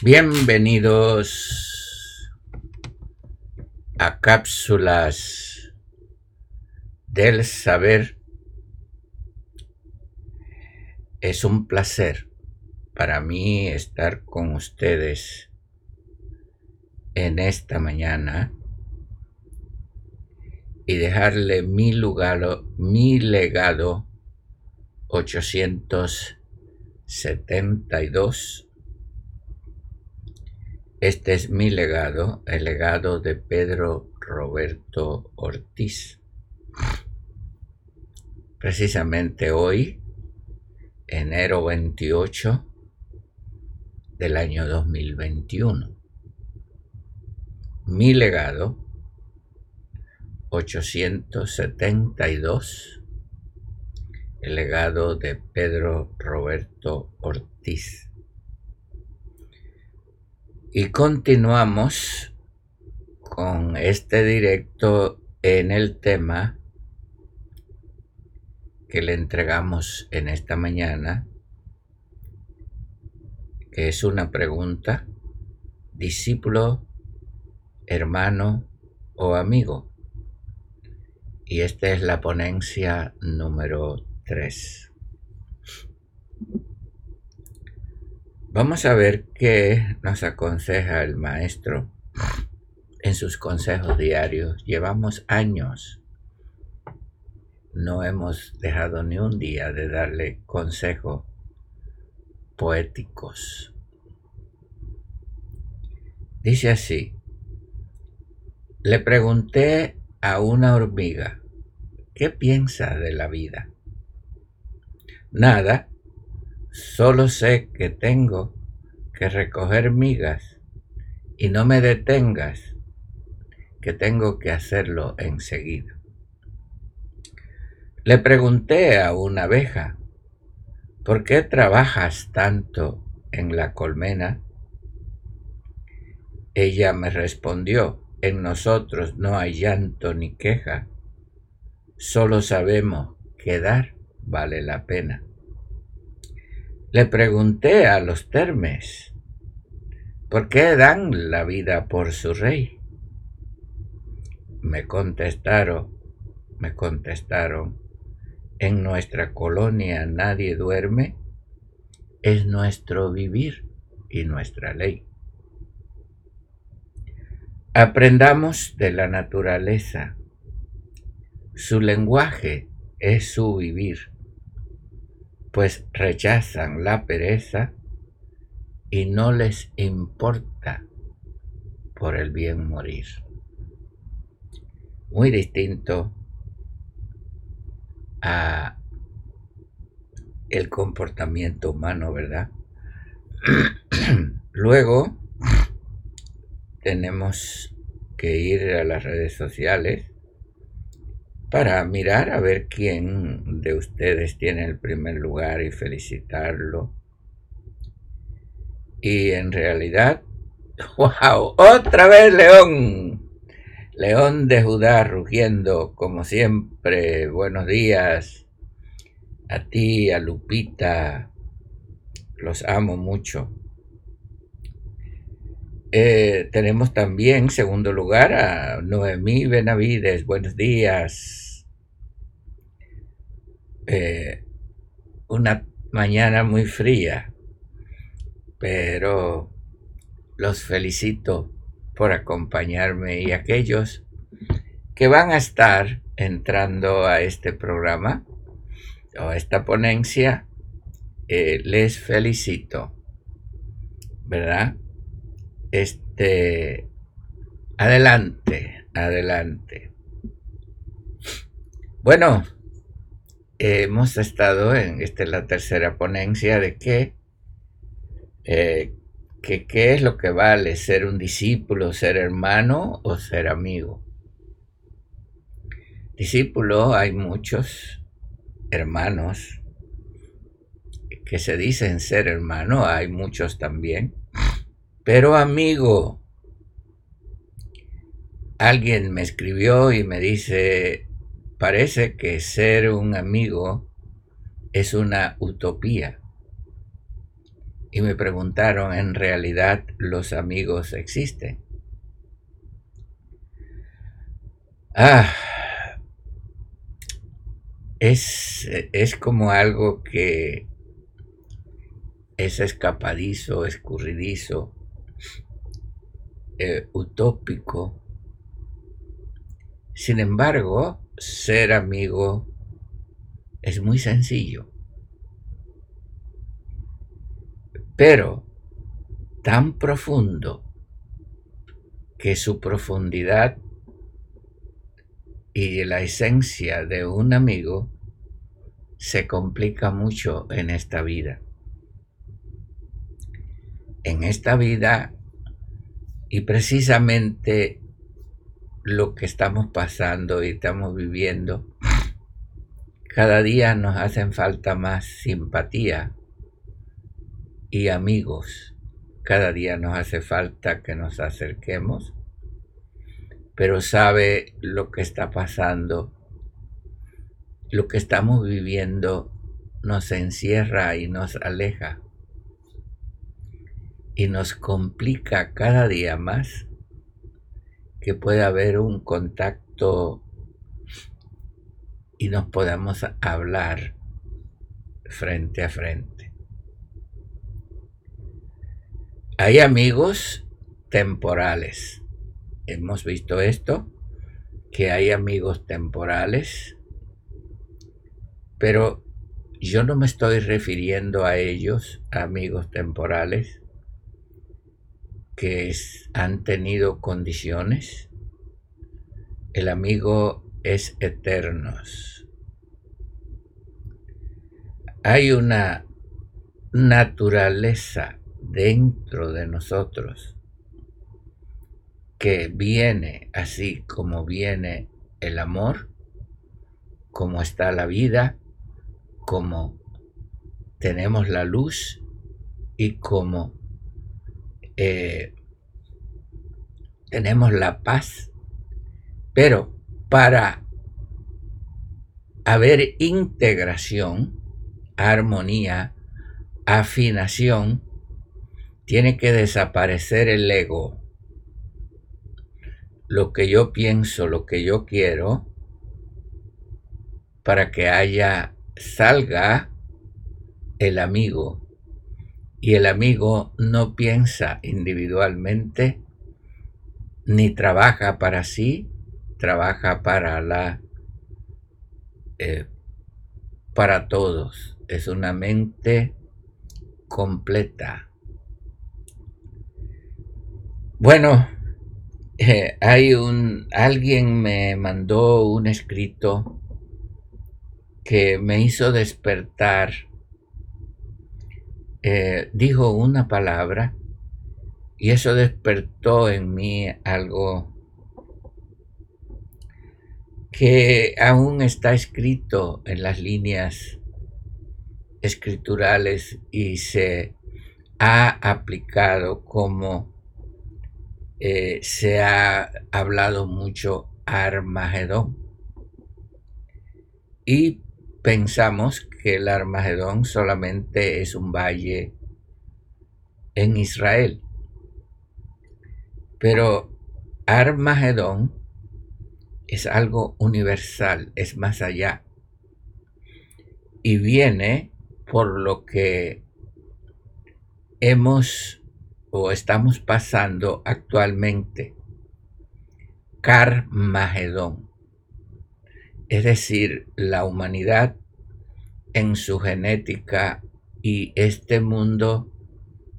Bienvenidos a cápsulas del saber. Es un placer para mí estar con ustedes en esta mañana y dejarle mi, lugar, mi legado 872 este es mi legado, el legado de Pedro Roberto Ortiz. Precisamente hoy, enero 28 del año 2021. Mi legado 872, el legado de Pedro Roberto Ortiz. Y continuamos con este directo en el tema que le entregamos en esta mañana, que es una pregunta, discípulo, hermano o amigo. Y esta es la ponencia número 3. Vamos a ver qué nos aconseja el maestro en sus consejos diarios. Llevamos años. No hemos dejado ni un día de darle consejos poéticos. Dice así, le pregunté a una hormiga, ¿qué piensa de la vida? Nada, Solo sé que tengo que recoger migas y no me detengas, que tengo que hacerlo enseguida. Le pregunté a una abeja, ¿por qué trabajas tanto en la colmena? Ella me respondió, en nosotros no hay llanto ni queja, solo sabemos que dar vale la pena. Le pregunté a los termes, ¿por qué dan la vida por su rey? Me contestaron, me contestaron, en nuestra colonia nadie duerme, es nuestro vivir y nuestra ley. Aprendamos de la naturaleza. Su lenguaje es su vivir pues rechazan la pereza y no les importa por el bien morir. Muy distinto a el comportamiento humano, ¿verdad? Luego tenemos que ir a las redes sociales para mirar a ver quién de ustedes tiene el primer lugar y felicitarlo. Y en realidad, wow, otra vez León. León de Judá rugiendo, como siempre. Buenos días a ti, a Lupita. Los amo mucho. Eh, tenemos también, segundo lugar, a Noemí Benavides. Buenos días. Eh, una mañana muy fría, pero los felicito por acompañarme y aquellos que van a estar entrando a este programa o a esta ponencia, eh, les felicito, ¿verdad? Este, adelante, adelante. Bueno, hemos estado en, esta es la tercera ponencia de que, eh, que qué es lo que vale ser un discípulo, ser hermano o ser amigo. Discípulo hay muchos, hermanos que se dicen ser hermano, hay muchos también. Pero amigo, alguien me escribió y me dice, parece que ser un amigo es una utopía. y me preguntaron, ¿en realidad los amigos existen? Ah, es, es como algo que es escapadizo, escurridizo, eh, utópico. Sin embargo, ser amigo es muy sencillo. Pero tan profundo que su profundidad y la esencia de un amigo se complica mucho en esta vida. En esta vida y precisamente lo que estamos pasando y estamos viviendo, cada día nos hacen falta más simpatía y amigos. Cada día nos hace falta que nos acerquemos pero sabe lo que está pasando, lo que estamos viviendo nos encierra y nos aleja y nos complica cada día más que pueda haber un contacto y nos podamos hablar frente a frente. Hay amigos temporales hemos visto esto, que hay amigos temporales, pero yo no me estoy refiriendo a ellos, amigos temporales, que han tenido condiciones. El amigo es eternos. Hay una naturaleza dentro de nosotros que viene así como viene el amor, como está la vida, como tenemos la luz y como eh, tenemos la paz. Pero para haber integración, armonía, afinación, tiene que desaparecer el ego lo que yo pienso, lo que yo quiero, para que haya, salga el amigo. Y el amigo no piensa individualmente, ni trabaja para sí, trabaja para la, eh, para todos. Es una mente completa. Bueno, eh, hay un, alguien me mandó un escrito que me hizo despertar. Eh, dijo una palabra y eso despertó en mí algo que aún está escrito en las líneas escriturales y se ha aplicado como eh, se ha hablado mucho Armagedón. Y pensamos que el Armagedón solamente es un valle en Israel. Pero Armagedón es algo universal, es más allá. Y viene por lo que hemos o estamos pasando actualmente Carmagedón, es decir, la humanidad en su genética y este mundo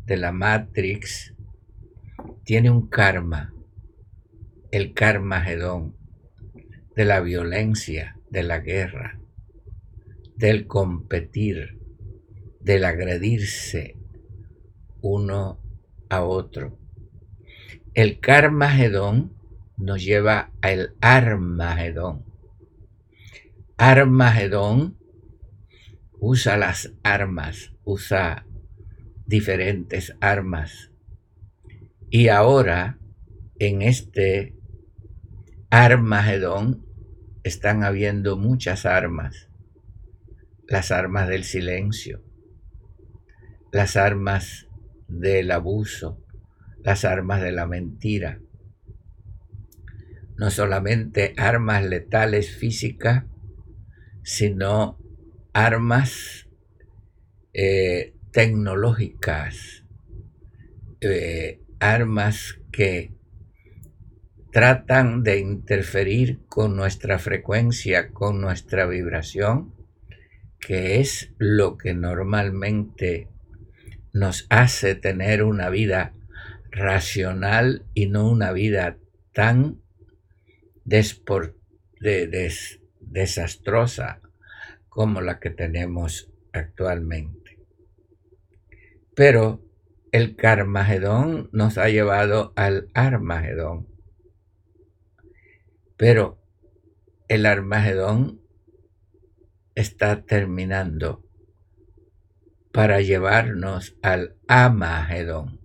de la Matrix tiene un karma, el Carmagedón, de la violencia, de la guerra, del competir, del agredirse uno a otro. El Carmagedón nos lleva al Armagedón. Armagedón usa las armas, usa diferentes armas. Y ahora, en este Armagedón, están habiendo muchas armas. Las armas del silencio, las armas del abuso, las armas de la mentira. No solamente armas letales físicas, sino armas eh, tecnológicas, eh, armas que tratan de interferir con nuestra frecuencia, con nuestra vibración, que es lo que normalmente nos hace tener una vida racional y no una vida tan desastrosa como la que tenemos actualmente. Pero el Carmagedón nos ha llevado al Armagedón. Pero el Armagedón está terminando para llevarnos al Amagedón.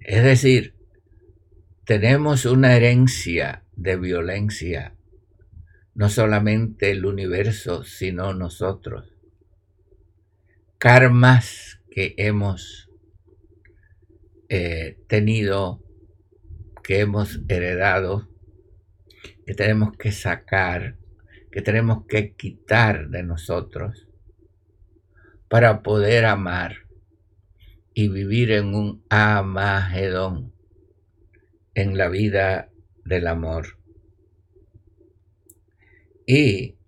Es decir, tenemos una herencia de violencia, no solamente el universo, sino nosotros. Karmas que hemos eh, tenido, que hemos heredado, que tenemos que sacar, que tenemos que quitar de nosotros para poder amar y vivir en un amagedón, en la vida del amor. Y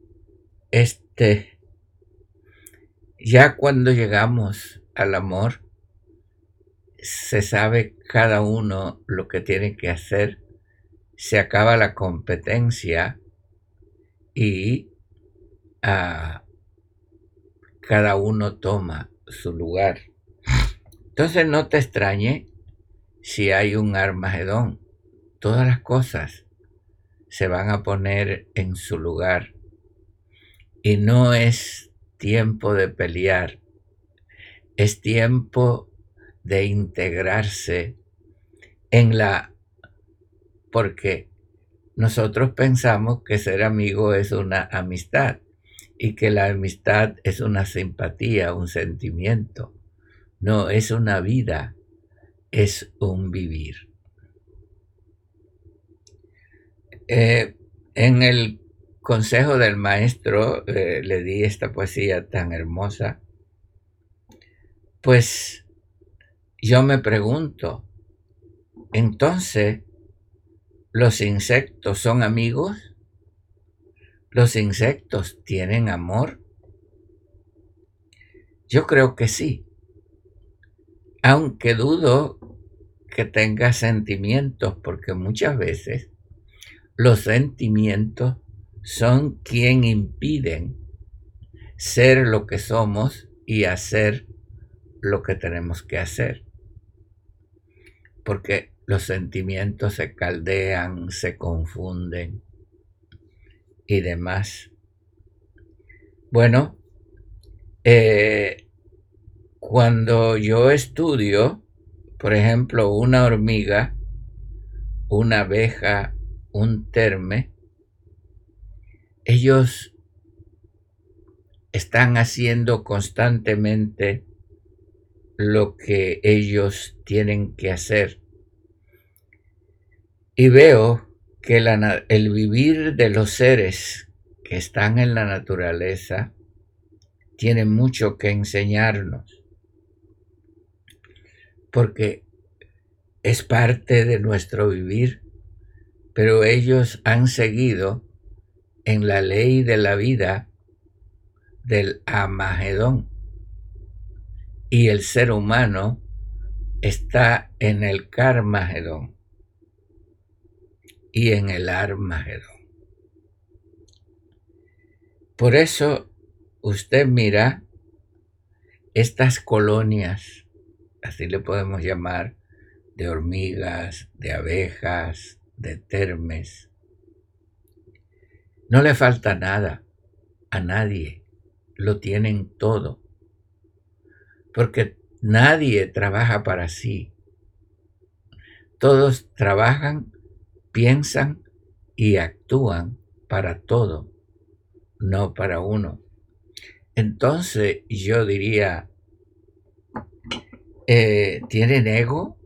este, ya cuando llegamos al amor, se sabe cada uno lo que tiene que hacer, se acaba la competencia y ah, cada uno toma su lugar. Entonces no te extrañe si hay un Armagedón. Todas las cosas se van a poner en su lugar. Y no es tiempo de pelear, es tiempo de integrarse en la... porque nosotros pensamos que ser amigo es una amistad y que la amistad es una simpatía, un sentimiento. No, es una vida, es un vivir. Eh, en el consejo del maestro eh, le di esta poesía tan hermosa, pues yo me pregunto, entonces, ¿los insectos son amigos? ¿Los insectos tienen amor? Yo creo que sí aunque dudo que tenga sentimientos, porque muchas veces los sentimientos son quien impiden ser lo que somos y hacer lo que tenemos que hacer. Porque los sentimientos se caldean, se confunden y demás. Bueno, eh, cuando yo estudio, por ejemplo, una hormiga, una abeja, un terme, ellos están haciendo constantemente lo que ellos tienen que hacer. Y veo que el vivir de los seres que están en la naturaleza tiene mucho que enseñarnos porque es parte de nuestro vivir, pero ellos han seguido en la ley de la vida del Amagedón. Y el ser humano está en el Carmagedón y en el Armagedón. Por eso usted mira estas colonias así le podemos llamar, de hormigas, de abejas, de termes. No le falta nada a nadie, lo tienen todo, porque nadie trabaja para sí. Todos trabajan, piensan y actúan para todo, no para uno. Entonces yo diría, eh, ¿tienen ego?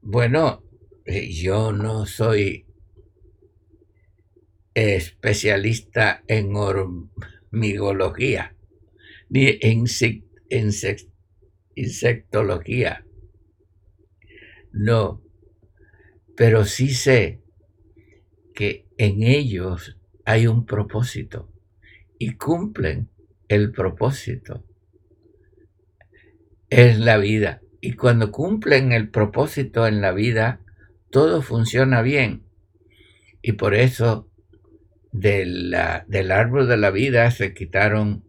Bueno, yo no soy especialista en hormigología ni en insectología. No, pero sí sé que en ellos hay un propósito y cumplen el propósito. Es la vida. Y cuando cumplen el propósito en la vida, todo funciona bien. Y por eso del árbol de la vida se quitaron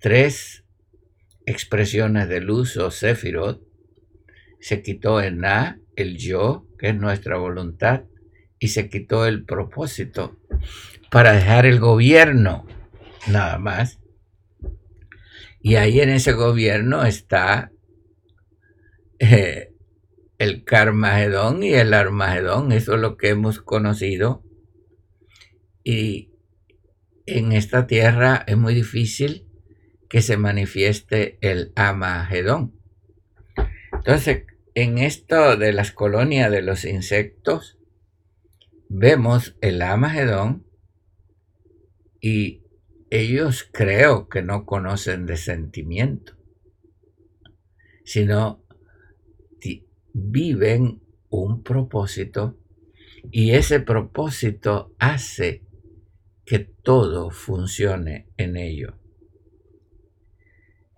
tres expresiones de luz o Sefirot. Se quitó el Na, el yo, que es nuestra voluntad, y se quitó el propósito para dejar el gobierno, nada más. Y ahí en ese gobierno está eh, el Carmagedón y el Armagedón, eso es lo que hemos conocido. Y en esta tierra es muy difícil que se manifieste el Amagedón. Entonces, en esto de las colonias de los insectos, vemos el Amagedón y ellos creo que no conocen de sentimiento, sino viven un propósito y ese propósito hace que todo funcione en ello.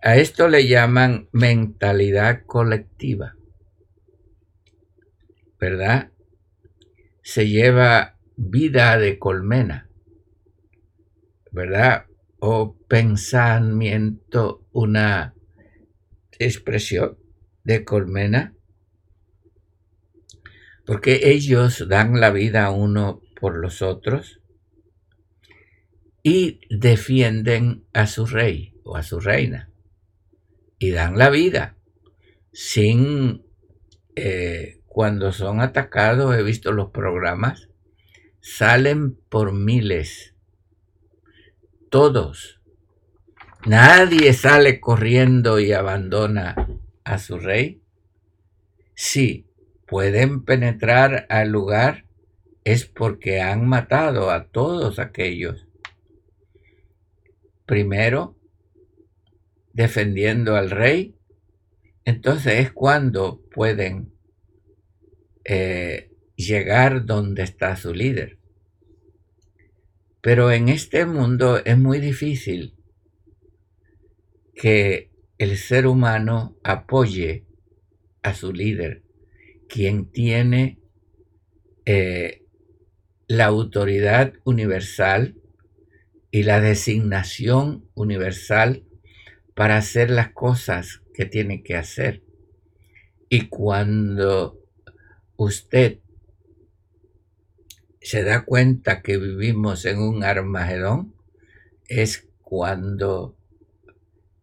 A esto le llaman mentalidad colectiva, ¿verdad? Se lleva vida de colmena, ¿verdad? O pensamiento, una expresión de colmena porque ellos dan la vida uno por los otros y defienden a su rey o a su reina y dan la vida sin eh, cuando son atacados he visto los programas salen por miles. Todos. Nadie sale corriendo y abandona a su rey. Sí pueden penetrar al lugar es porque han matado a todos aquellos. Primero, defendiendo al rey, entonces es cuando pueden eh, llegar donde está su líder. Pero en este mundo es muy difícil que el ser humano apoye a su líder quien tiene eh, la autoridad universal y la designación universal para hacer las cosas que tiene que hacer. Y cuando usted se da cuenta que vivimos en un Armagedón, es cuando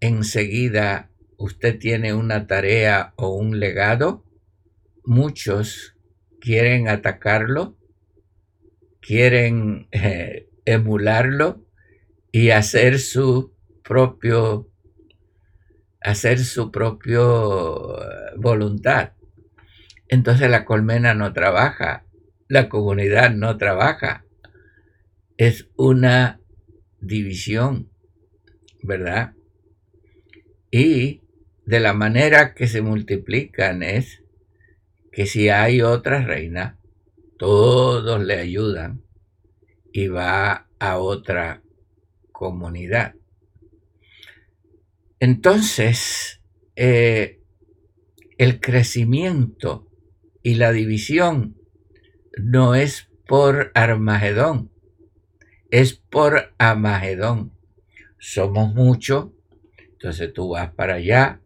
enseguida usted tiene una tarea o un legado muchos quieren atacarlo, quieren eh, emularlo y hacer su propio hacer su propio eh, voluntad. Entonces la colmena no trabaja, la comunidad no trabaja. Es una división, ¿verdad? Y de la manera que se multiplican es que si hay otra reina, todos le ayudan y va a otra comunidad. Entonces, eh, el crecimiento y la división no es por Armagedón, es por Amagedón. Somos muchos, entonces tú vas para allá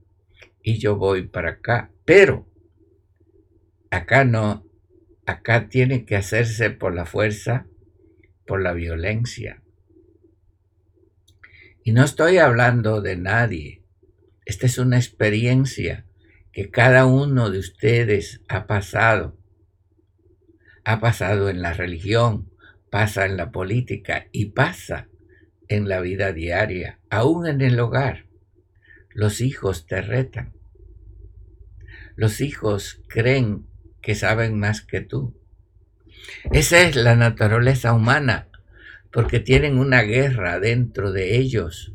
y yo voy para acá, pero Acá no, acá tiene que hacerse por la fuerza, por la violencia. Y no estoy hablando de nadie. Esta es una experiencia que cada uno de ustedes ha pasado. Ha pasado en la religión, pasa en la política y pasa en la vida diaria, aún en el hogar. los hijos te retan. Los hijos creen que saben más que tú. Esa es la naturaleza humana, porque tienen una guerra dentro de ellos,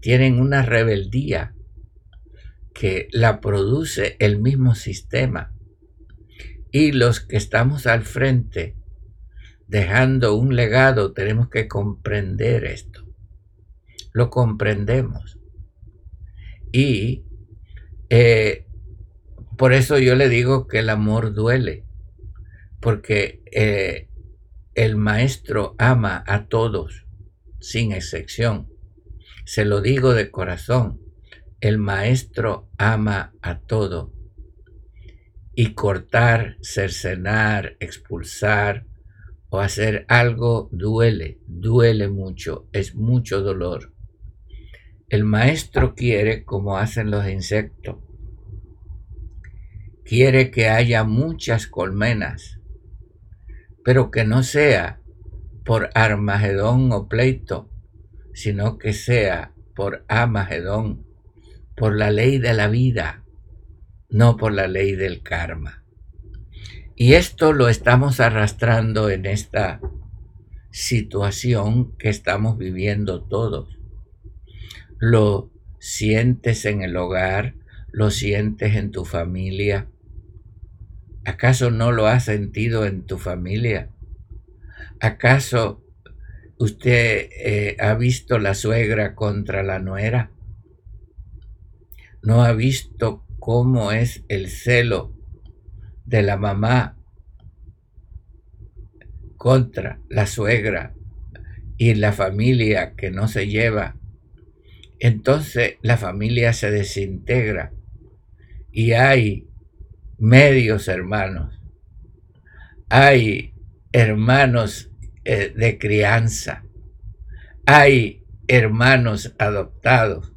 tienen una rebeldía que la produce el mismo sistema. Y los que estamos al frente, dejando un legado, tenemos que comprender esto. Lo comprendemos. Y eh, por eso yo le digo que el amor duele, porque eh, el maestro ama a todos, sin excepción. Se lo digo de corazón, el maestro ama a todo. Y cortar, cercenar, expulsar o hacer algo duele, duele mucho, es mucho dolor. El maestro quiere como hacen los insectos. Quiere que haya muchas colmenas, pero que no sea por Armagedón o pleito, sino que sea por Amagedón, por la ley de la vida, no por la ley del karma. Y esto lo estamos arrastrando en esta situación que estamos viviendo todos lo sientes en el hogar, lo sientes en tu familia. ¿Acaso no lo has sentido en tu familia? ¿Acaso usted eh, ha visto la suegra contra la nuera? ¿No ha visto cómo es el celo de la mamá contra la suegra y la familia que no se lleva entonces la familia se desintegra y hay medios hermanos, hay hermanos eh, de crianza, hay hermanos adoptados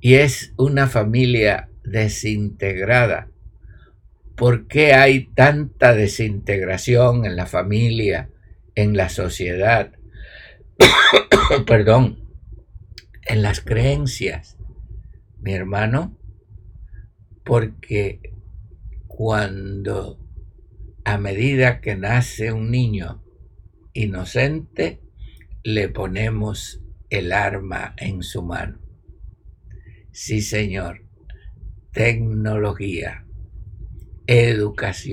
y es una familia desintegrada. ¿Por qué hay tanta desintegración en la familia, en la sociedad? Perdón en las creencias, mi hermano, porque cuando a medida que nace un niño inocente, le ponemos el arma en su mano. Sí, señor. Tecnología, educación.